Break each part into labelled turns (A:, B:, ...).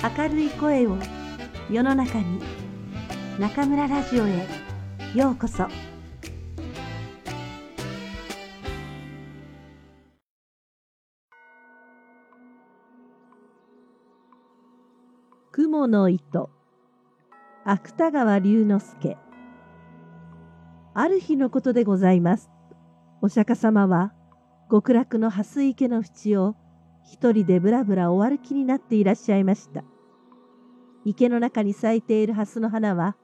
A: 明るい声を世の中に中村ラジオへようこそ。雲の糸。芥川龍之介。ある日のことでございます。お釈迦様は極楽の蓮池の淵を一人でぶらぶらお歩きになっていらっしゃいました。池の中に咲いている蓮の花は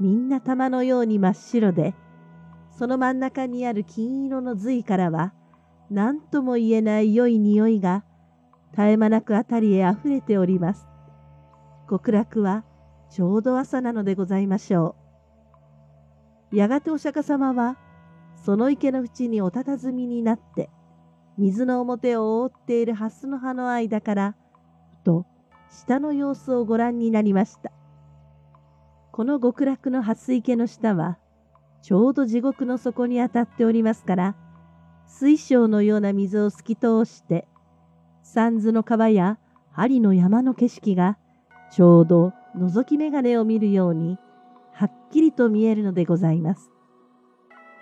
A: みんな玉のように真っ白で、その真ん中にある金色の髄からは何とも言えない良い匂いが絶え間なくあたりへあふれております。極楽はちょうど朝なのでございましょう。やがてお釈迦様はその池の縁にお佇みになって水の表を覆っている蓮の葉の間から、ふと下の様子をご覧になりました。この極楽の蓮池の下は、ちょうど地獄の底に当たっておりますから、水晶のような水を透き通して、三途の川や針の山の景色が、ちょうど覗き眼鏡を見るように、はっきりと見えるのでございます。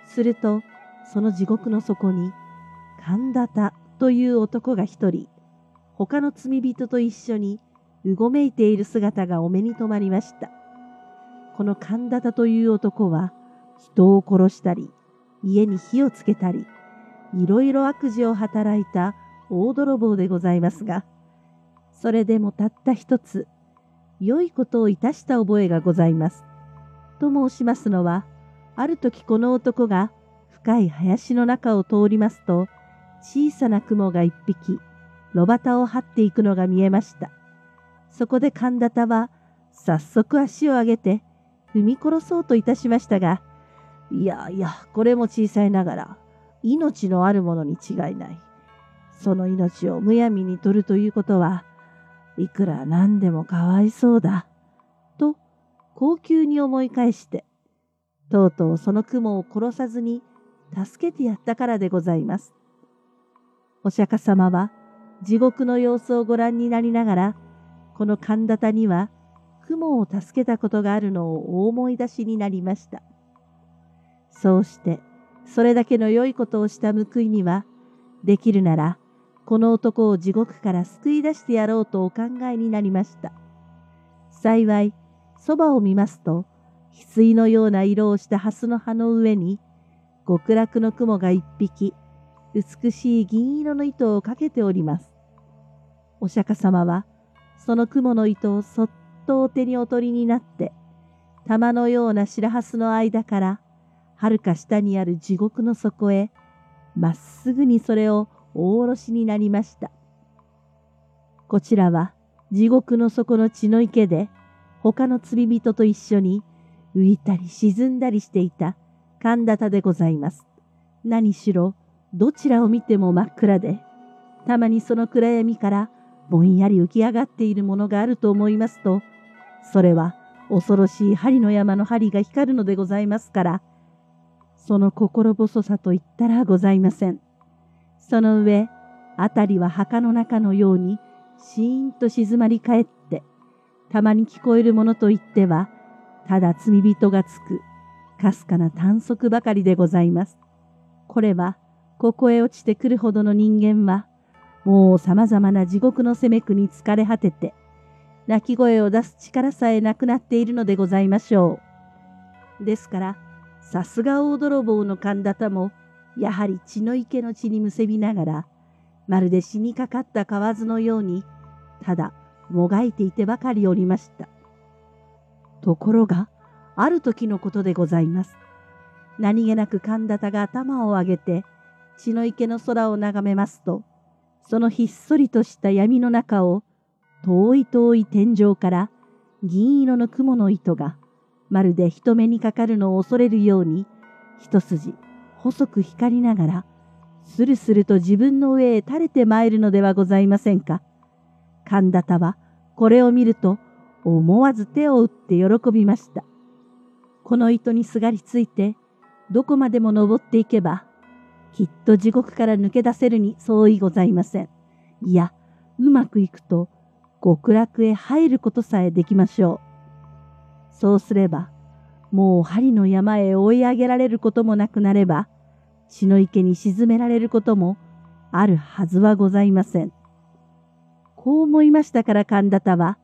A: すると、その地獄の底に、神田田という男が一人、他の罪人と一緒にうごめいている姿がお目に留まりました。この神田田という男は、人を殺したり、家に火をつけたり、いろいろ悪事を働いた大泥棒でございますが、それでもたった一つ、良いことをいたした覚えがございます。と申しますのは、ある時この男が深い林の中を通りますと、小さな雲が一匹、炉端を張っていくのが見えました。そこで神田田は、早速足を上げて、踏み殺そうといたしましたが、いやいや、これも小さいながら、命のあるものに違いない。その命をむやみに取るということは、いくら何でもかわいそうだ。と、高級に思い返して、とうとうその雲を殺さずに助けてやったからでございます。お釈迦様は地獄の様子をご覧になりながら、この神田田には雲を助けたことがあるのをお思い出しになりました。そうして、それだけの良いことをした報いには、できるなら、この男を地獄から救い出してやろうとお考えになりました。幸い、そばを見ますと、翡翠のような色をした蓮の葉の上に、極楽の雲が一匹、美しい銀色の糸をかけております。お釈迦様は、その雲の糸をそっとお手にお取りになって、玉のような白蓮の間から、はるか下にある地獄の底へ、まっすぐにそれをお下ろしになりました。こちらは地獄の底の血の池で、他の釣り人と一緒に浮いたり沈んだりしていた神田田でございます。何しろ、どちらを見ても真っ暗で、たまにその暗闇からぼんやり浮き上がっているものがあると思いますと、それは恐ろしい針の山の針が光るのでございますから、その心細さと言ったらございません。その上、あたりは墓の中のようにシーンと静まり返って、たまに聞こえるものといっては、ただ罪人がつく、かすかな短足ばかりでございます。これは、ここへ落ちてくるほどの人間は、もう様々な地獄の責めくに疲れ果てて、泣き声を出す力さえなくなっているのでございましょう。ですから、さすが大泥棒の神田田も、やはり血の池の血にむせびながら、まるで死にかかった蛙のように、ただもがいていてばかりおりました。ところが、ある時のことでございます。何気なく神田田が頭を上げて、血の池の空を眺めますと、そのひっそりとした闇の中を、遠い遠い天井から銀色の雲の糸が、まるで人目にかかるのを恐れるように、一筋細く光りながら、スルスルと自分の上へ垂れて参るのではございませんか。神田田はこれを見ると思わず手を打って喜びました。この糸にすがりついてどこまでも登っていけばきっと地獄から抜け出せるに相違ございません。いや、うまくいくと、極楽へ入ることさえできましょう。そうすれば、もう針の山へ追い上げられることもなくなれば、血の池に沈められることもあるはずはございません。こう思いましたから神田田は、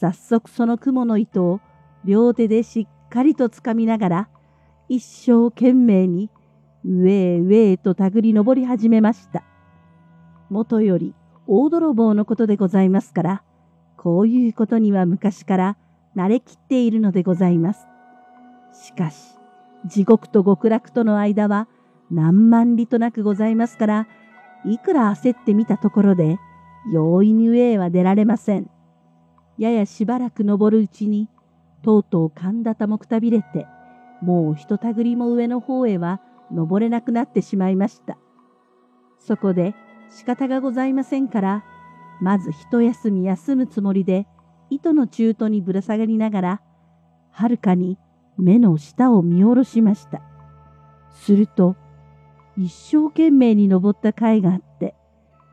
A: 早速その雲の糸を両手でしっかりとつかみながら、一生懸命に上へ上へと手繰り登り始めました。もとより大泥棒のことでございますから、こういうことには昔から慣れきっているのでございます。しかし、地獄と極楽との間は何万里となくございますから、いくら焦ってみたところで、容易に上へは出られません。ややしばらく登るうちに、とうとう神田田もくたびれて、もうひとたぐりも上の方へは登れなくなってしまいました。そこで仕方がございませんから、まず一休み休むつもりで、糸の中途にぶら下がりながら、はるかに目の下を見下ろしました。すると、一生懸命に登った甲斐があって、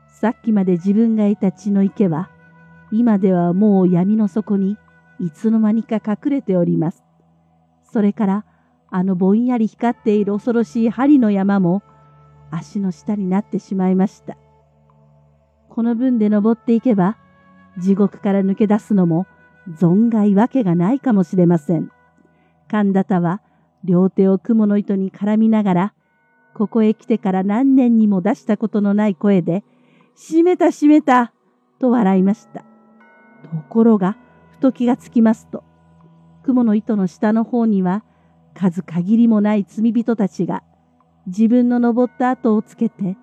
A: さっきまで自分がいた血の池は、今ではもう闇の底にいつの間にか隠れております。それから、あのぼんやり光っている恐ろしい針の山も、足の下になってしまいました。この分で登っていけば、地獄から抜け出すのも存外わけがないかもしれません。神田田は両手を雲の糸に絡みながら、ここへ来てから何年にも出したことのない声で、閉めた閉めたと笑いました。ところが、ふと気がつきますと、雲の糸の下の方には、数限りもない罪人たちが、自分の登った後をつけて、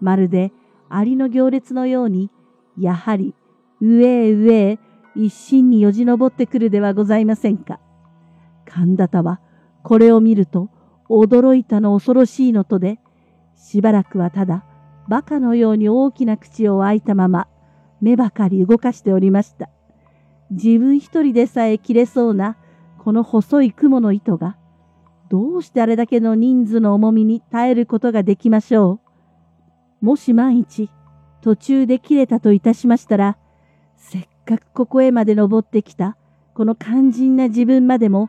A: まるでアリの行列のように、やはり上へ上へ一心によじ登ってくるではございませんか。神田田はこれを見ると驚いたの恐ろしいのとで、しばらくはただ馬鹿のように大きな口を開いたまま目ばかり動かしておりました。自分一人でさえ切れそうなこの細い雲の糸が、どうしてあれだけの人数の重みに耐えることができましょう。もし万一、途中で切れたといたしましたら、せっかくここへまで登ってきた、この肝心な自分までも、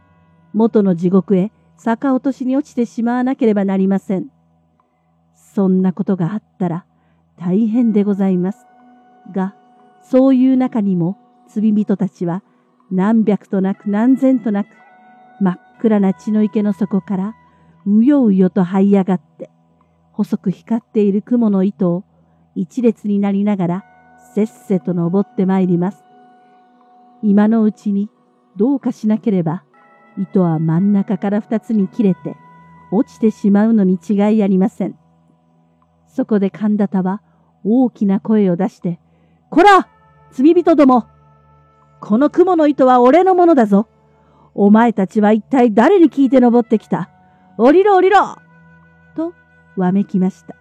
A: 元の地獄へ逆落としに落ちてしまわなければなりません。そんなことがあったら大変でございます。が、そういう中にも罪人たちは何百となく何千となく真っ暗な血の池の底からうようよと這い上がって細く光っている雲の糸を一列になりながらせっせと登ってまいります。今のうちにどうかしなければ糸は真ん中から二つに切れて落ちてしまうのに違いありません。そこで神田田は大きな声を出して、こら罪人どもこの雲の糸は俺のものだぞお前たちは一体誰に聞いて登ってきた？降りろ降りろとわめきました。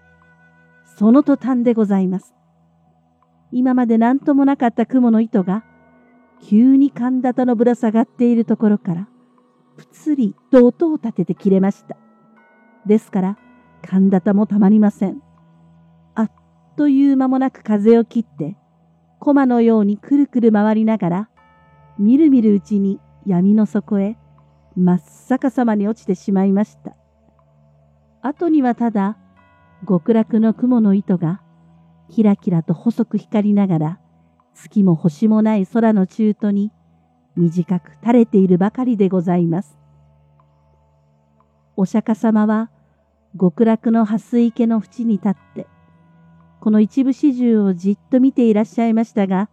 A: その途端でございます。今まで何ともなかった雲の糸が、急に神田田のぶら下がっているところから、ぷつりと音を立てて切れました。ですから、神田田もたまりません。あっという間もなく風を切って、駒のようにくるくる回りながら、みるみるうちに闇の底へ真っ逆さまに落ちてしまいました。後にはただ、極楽の雲の糸が、キラキラと細く光りながら、月も星もない空の中途に、短く垂れているばかりでございます。お釈迦様は極楽の蓮池の縁に立って、この一部始終をじっと見ていらっしゃいましたが、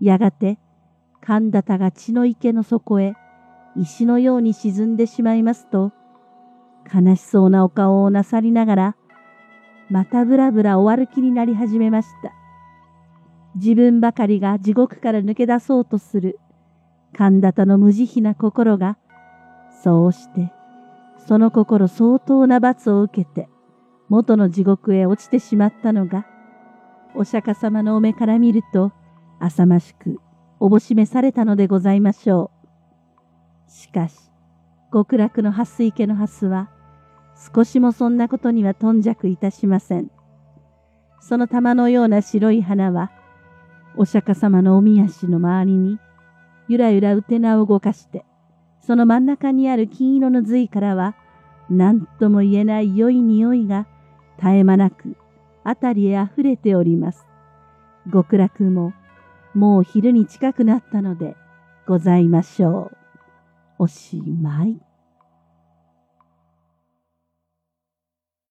A: やがて神田田が血の池の底へ石のように沈んでしまいますと、悲しそうなお顔をなさりながら、またぶらぶら終わる気になり始めました。自分ばかりが地獄から抜け出そうとする神田田の無慈悲な心が、そうして、その心相当な罰を受けて、元の地獄へ落ちてしまったのが、お釈迦様のお目から見ると、浅ましく、おぼしめされたのでございましょう。しかし、極楽の蓮池の蓮は、少しもそんなことには頓着いたしません。その玉のような白い花は、お釈迦様のおみ足の周りに、ゆらゆらうてなを動かして、その真ん中にある金色の髄からは、何とも言えない良い匂いが絶え間なく辺りへ溢れております。極楽ももう昼に近くなったのでございましょう。おしまい。